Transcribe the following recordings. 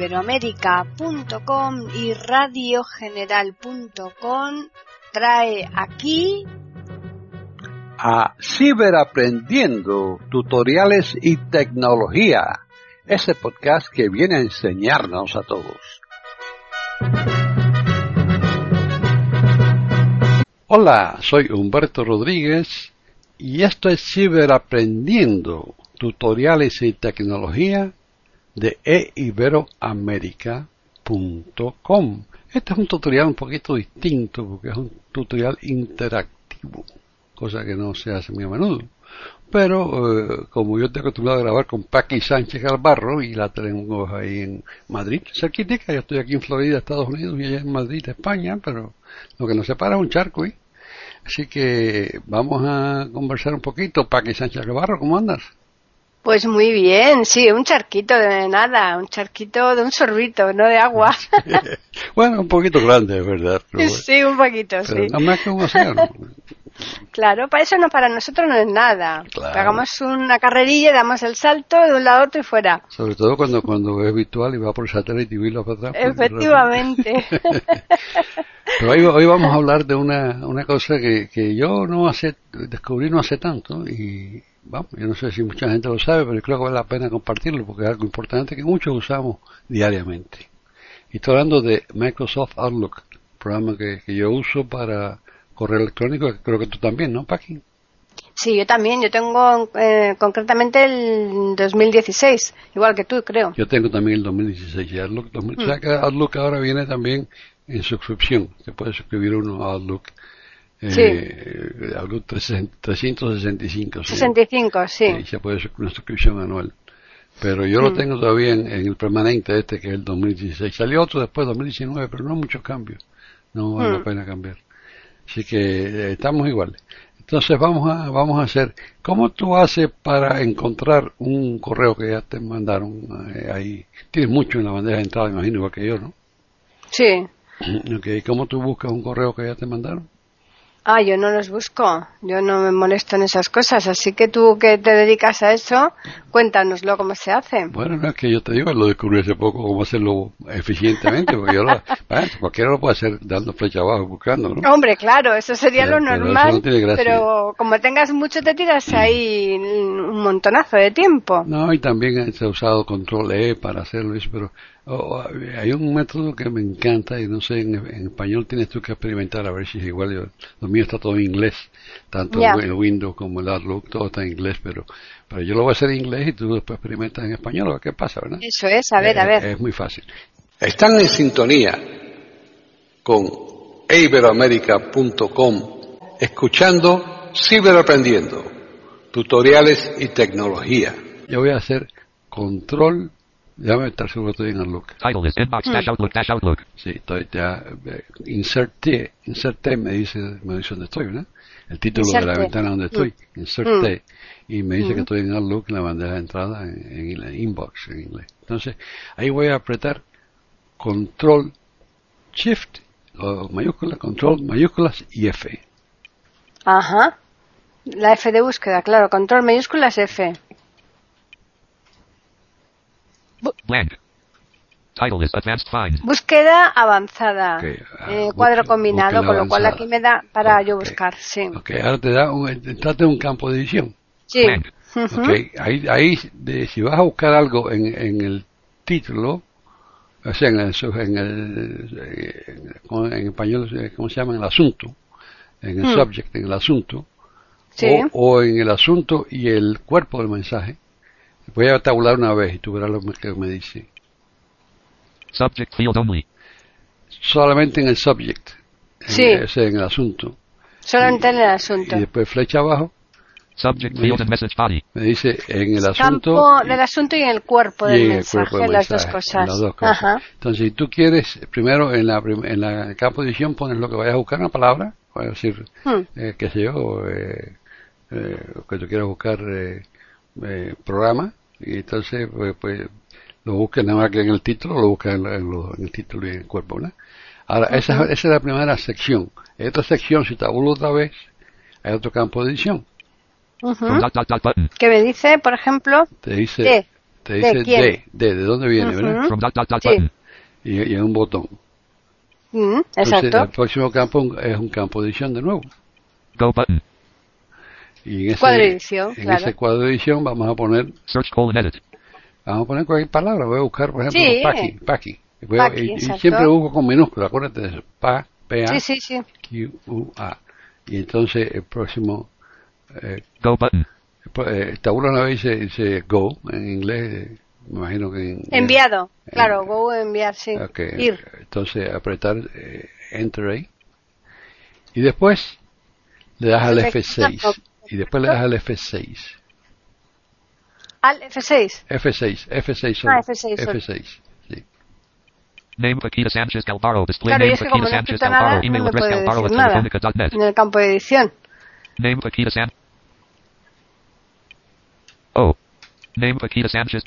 iberoamérica.com y radiogeneral.com trae aquí a Ciberaprendiendo, tutoriales y tecnología, ese podcast que viene a enseñarnos a todos. Hola, soy Humberto Rodríguez y esto es Ciberaprendiendo, tutoriales y tecnología de eiberoamerica.com. Este es un tutorial un poquito distinto porque es un tutorial interactivo, cosa que no se hace muy a menudo. Pero eh, como yo estoy acostumbrado a grabar con Paqui Sánchez Galvarro y la tenemos ahí en Madrid, cerquita, yo estoy aquí en Florida, Estados Unidos y ella en Madrid, España, pero lo que nos separa es un charco. ¿eh? Así que vamos a conversar un poquito. Paqui Sánchez Galvarro, ¿cómo andas? Pues muy bien, sí, un charquito de nada, un charquito de un sorbito, no de agua. bueno, un poquito grande, es verdad. sí, un poquito, sí. No más que un océano. Claro, para eso no, para nosotros no es nada. Hagamos una carrerilla, damos el salto de un lado a otro y fuera. Sobre todo cuando, cuando es virtual y va por satélite y para atrás. Pues, Efectivamente. Pero hoy, hoy, vamos a hablar de una, una cosa que, que yo no hace, descubrí no hace tanto y vamos, yo no sé si mucha gente lo sabe, pero creo que vale la pena compartirlo porque es algo importante que muchos usamos diariamente. Y estoy hablando de Microsoft Outlook, programa que, que yo uso para correo electrónico, creo que tú también, ¿no, Paqui? Sí, yo también. Yo tengo eh, concretamente el 2016, igual que tú, creo. Yo tengo también el 2016. Y Outlook, 2000, o sea que Outlook ahora viene también en suscripción. Se puede suscribir uno a Outlook. Eh, sí. Outlook 365. 65, sí. Y se puede suscribir una suscripción anual. Pero yo lo tengo todavía en, en, el permanente este, que es el 2016. Salió otro después, 2019, pero no muchos cambios. No vale la pena cambiar. Así que eh, estamos iguales. Entonces vamos a, vamos a hacer, ¿cómo tú haces para encontrar un correo que ya te mandaron eh, ahí? Tienes mucho en la bandeja de entrada, imagino, igual que yo, ¿no? Sí. Okay. ¿Cómo tú buscas un correo que ya te mandaron? Ah, yo no los busco, yo no me molesto en esas cosas, así que tú que te dedicas a eso, cuéntanoslo cómo se hace. Bueno, no es que yo te digo, lo descubrí hace poco cómo hacerlo eficientemente, porque yo lo, bueno, cualquiera lo puede hacer dando flecha abajo, buscando, ¿no? Hombre, claro, eso sería Pero- lo pero normal, no gracia. pero como tengas mucho te tiras ahí un montonazo de tiempo. No, y también se ha usado control E para hacerlo eso, pero oh, hay un método que me encanta y no sé, en, en español tienes tú que experimentar a ver si es igual. Yo, lo mío está todo en inglés, tanto el Windows como el Outlook, todo está en inglés, pero, pero yo lo voy a hacer en inglés y tú después experimentas en español, a ver qué pasa, ¿verdad? Eso es, a ver, a Eh, ver. Es muy fácil. Están en sintonía con iberoamerica.com, escuchando Ciberaprendiendo, tutoriales y tecnología. Yo voy a hacer control, seguro que estoy en Outlook. Title is inbox dash outlook dash outlook. Sí, estoy ya, eh, inserte, inserte me dice, me dice dónde estoy, ¿verdad? El título de la Inserte. ventana donde estoy, inserte, y me dice que estoy en Outlook en la bandeja de entrada en, en el inbox en inglés. Entonces, ahí voy a apretar control shift, o mayúsculas, control, mayúsculas y F. Ajá. La F de búsqueda, claro, control mayúsculas F. Blank. Title is advanced find. Búsqueda avanzada. Ok, ah, Eh, cuadro búsqueda- combinado, búsqueda con lo cual aquí me da para yo Ok. buscar, sí. Ok, ahora te da un, entraste en un campo de edición. Sí. Blank. Ujú. Ok, ahí, ahí de, si vas a buscar algo en, en el título, o sea, en el, en el, eh, en, en español, eh, ¿cómo se llama? En el asunto, en el Hmm. subject, en el asunto, Sí. o, o en el asunto y el cuerpo del mensaje. Voy a tabular una vez y tú verás lo que me dice. Subject field only. Solamente en el subject, en, Sí. o sea, en el asunto. Solamente en el asunto. Y después flecha abajo, Subject field and message body. me dice en el asunto. Campo del asunto y en el cuerpo del en el mensaje, cuerpo del las dos mensaje, cosas. las dos cosas. Ajá. Entonces, si tú quieres, primero en la, en la en el campo de edición pones lo que vayas a buscar, una palabra, voy a decir, Hmm. eh, qué sé yo, eh, eh, lo que tú quieras buscar, eh, eh, programa, y entonces, pues, pues, lo buscas nada más que en el título, lo buscas en, en lo- en el título y en el cuerpo, ¿verdad? Ahora, esa, esa es la primera sección. En otra sección, si tabulo otra vez, hay otro campo de edición. Button. Que me dice, por ejemplo, Te dice, T. te dice quién? de, de, de dónde viene, button. Y, y es un botón. Mm, Entonces, el próximo campo es un campo de edición de nuevo. Go button. Y en ese, Cuadro de edición, en claro. ese cuadro de edición vamos a poner, Search colon edit. vamos a poner cualquier palabra. Voy a buscar, por ejemplo, Sí. Paqui, Paqui. Y voy a- Paqui, y, y exacto. siempre busco con minúscula, acuérdate de eso. Pa, P, A, Sí, sí, sí. Q, U, A. Y entonces el próximo, eh, Go button. eh, tabula una vez dice, dice go, en inglés, eh, me imagino que en... Enviado. Claro, go enviar, sí. Ok, Ir. Entonces apretar eh, Enter ahí. Y después le das al F6. Y después le das al F6. Al F6. F6, F6 solo. Ah, F6 solo. F6, sí. Name Paquita Sanchez Galvaro. Display Claro, name es que Paquita no escrito Galvaro. nada, no Email me address galvaro at telefonica.net. En el campo de edición. Name Paquita San. Oh. Name Paquita Sanchez.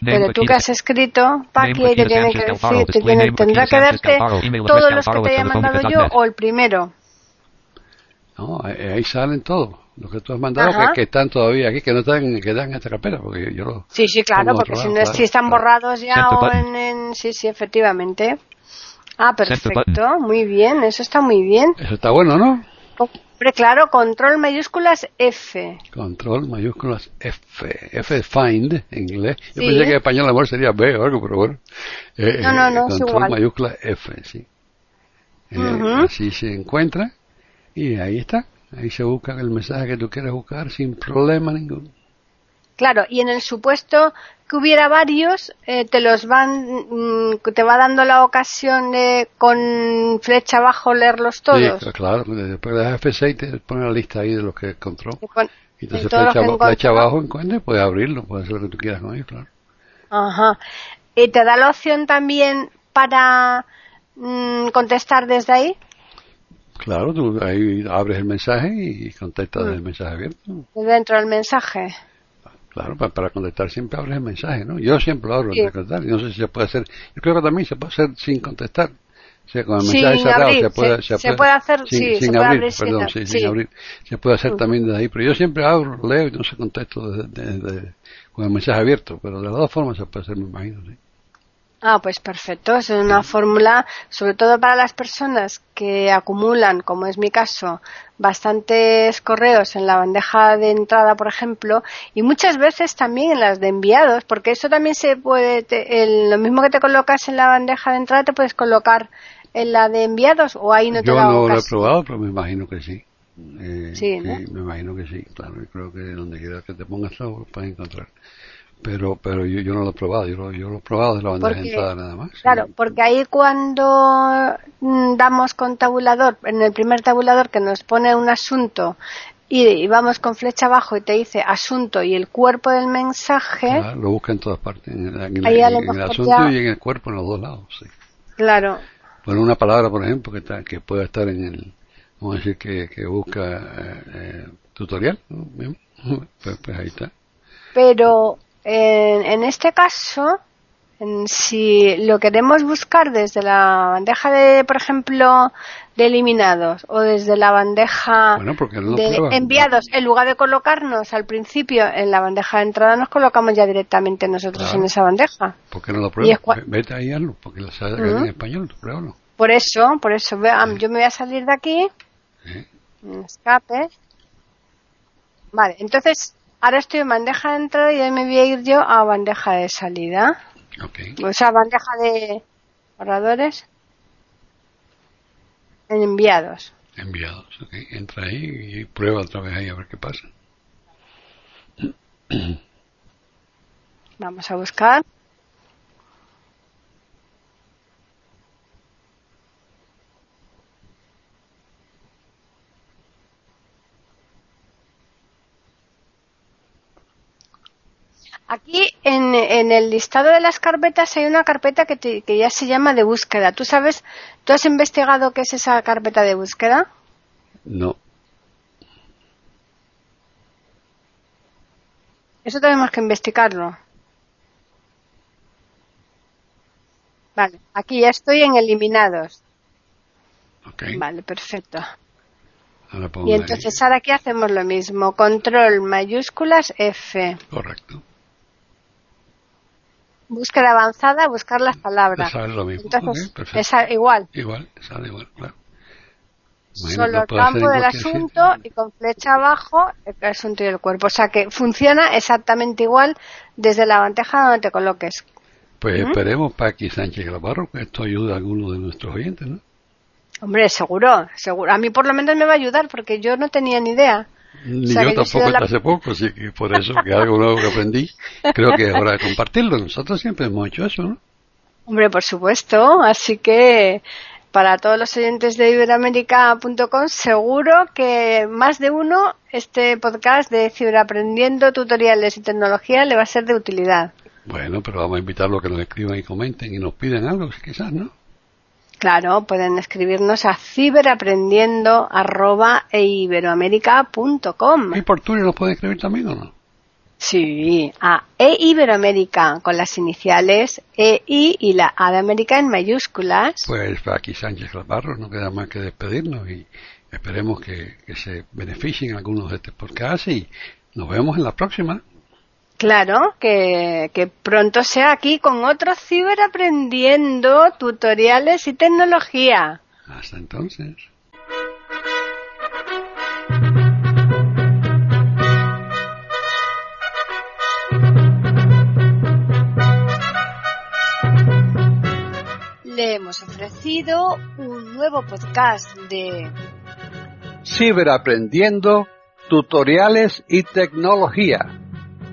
Name Pero tú que Paquita has escrito, Paqui, Name te tiene Paquita que Sánchez decir, te tiene, tendrá que Paquita Sánchez darte todos los que te haya mandado yo telefónica.net. o el primero. No, ahí, ahí salen todos. Los que tú has mandado que, que están todavía aquí, que no están, que están en esta carpeta, porque yo, los... Sí, sí, claro, porque si, lado, no, claro, si están claro. borrados ya o en, en- Sí, sí, efectivamente. Ah, perfecto, muy bien, eso está muy bien. Eso está bueno, ¿no? Hombre, claro, control mayúsculas F. Control mayúsculas F. F find en inglés. Yo Sí. pensé que en español a lo mejor sería B o algo, pero bueno. Eh, No, no, no, eh, es control igual. mayúscula F, sí. Eh. Así se encuentra. Y ahí está. Ahí se busca el mensaje que tú quieres buscar sin problema ninguno. Claro, y en el supuesto que hubiera varios, eh, te los van, mm, te va dando la ocasión de con flecha abajo leerlos todos. Sí, claro. Después de F6 te pone la lista ahí de los que encontró. Y con- entonces flecha, aba- flecha encontró. abajo encuentra y puedes abrirlo. Puedes hacer lo que tú quieras con ellos, claro. Ajá. ¿Y te da la opción también para mm, contestar desde ahí? Claro, tú ahí abres el mensaje y contestas Mm. el mensaje abierto. Dentro del mensaje. Claro, para, para contestar siempre abres el mensaje, ¿no? Yo siempre lo abro Sí. de contestar. No sé si se puede hacer. Yo creo que también se puede hacer sin contestar. O sea, con el Sin mensaje cerrado abrir, se puede, se- se puede hacer, sin, sí, sin se abrir, abrir sin perdón, ab- sí, sin abrir. Se puede hacer también desde ahí, pero yo siempre abro, leo y no se contesto desde, desde- con el mensaje abierto, pero de las dos formas se puede hacer, me imagino, sí. Ah, pues perfecto. Es una fórmula, sobre todo para las personas que acumulan, como es mi caso, bastantes correos en la bandeja de entrada, por ejemplo, y muchas veces también en las de enviados, porque eso también se puede, te- el- lo mismo que te colocas en la bandeja de entrada, te puedes colocar en la de enviados o ahí no te yo da no lo he probado, pero me imagino que sí. Eh, Sí, ¿no? me imagino que sí, claro. Yo creo que donde quiera que te pongas lo puedes encontrar. Pero pero yo, yo no lo he probado, yo lo, yo lo he probado de la bandeja de Porque- entrada nada más. Claro, porque ahí cuando mm, damos con tabulador, en el primer tabulador que nos pone un asunto y, y vamos con flecha abajo y te dice asunto y el cuerpo del mensaje, Claro, lo busca en todas partes, en, el- en el- en asunto ya- y en el cuerpo, en los dos lados. Sí. claro, Bueno, una palabra, por ejemplo, que, está, que pueda estar en el, vamos a decir, que, que busca eh, eh, tutorial. Pues, pues ahí está. pero en, en este caso, en- si lo queremos buscar desde la bandeja de, por ejemplo, de eliminados o desde la bandeja Bueno, porque no lo de enviados, en lugar de colocarnos al principio en la bandeja de entrada, nos colocamos ya directamente nosotros Claro. en esa bandeja. ¿Por qué no lo pruebas? Vete ahí hazlo, porque la sabes en español, pruébalo. Por eso, por eso, yo me voy a salir de aquí. Sí. Escape. Vale, entonces, ahora estoy en bandeja de entrada y ahí me voy a ir yo a bandeja de salida. Ok. O sea, bandeja de borradores. En enviados. Enviados, ok. Entra ahí y prueba otra vez ahí a ver qué pasa. Vamos a buscar. Aquí en, en el listado de las carpetas hay una carpeta que, te- que ya se llama de búsqueda. ¿Tú sabes, tú has investigado qué es esa carpeta de búsqueda? No. Eso tenemos que investigarlo. Vale, aquí ya estoy en eliminados. Ok. Vale, perfecto. Ahora Y ahí. entonces ahora aquí hacemos lo mismo. Control mayúsculas F. Correcto. Búsqueda avanzada, buscar las palabras. Sale lo mismo. Entonces, es igual. Igual, sale igual, claro. Solo lo el campo del asunto y con flecha abajo el asunto y el cuerpo. O sea que funciona exactamente igual desde la bandeja donde te coloques. Pues Ujú. esperemos para que Sánchez Grabarro que esto ayude a alguno de nuestros oyentes, ¿no? Hombre, seguro, seguro. A mí por lo menos me va a ayudar porque yo no tenía ni idea. Ni O sea, yo tampoco la- hasta hace poco, así que por eso que algo nuevo que aprendí, creo que es hora de compartirlo. Nosotros siempre hemos hecho eso, ¿no? Hombre, por supuesto. Así que para todos los oyentes de iberoamérica.com seguro que más de uno este podcast de ciberaprendiendo tutoriales y tecnología le va a ser de utilidad. Bueno, pero vamos a invitarlos a que nos escriban y comenten y nos piden algo, quizás, ¿no? Claro, pueden escribirnos a ciberapprendiendo@eiberoamerica.com. ¿Y por Twitter nos pueden escribir también o no? Sí, a eiberoamérica con las iniciales EI y la A de América en mayúsculas. Pues aquí Sánchez Grabarro, no queda más que despedirnos y esperemos que, que se beneficien algunos de este podcast y nos vemos en la próxima. Claro, que, que pronto sea aquí con otro ciberaprendiendo, tutoriales y tecnología. Hasta entonces. Le hemos ofrecido un nuevo podcast de Ciberaprendiendo, tutoriales y tecnología.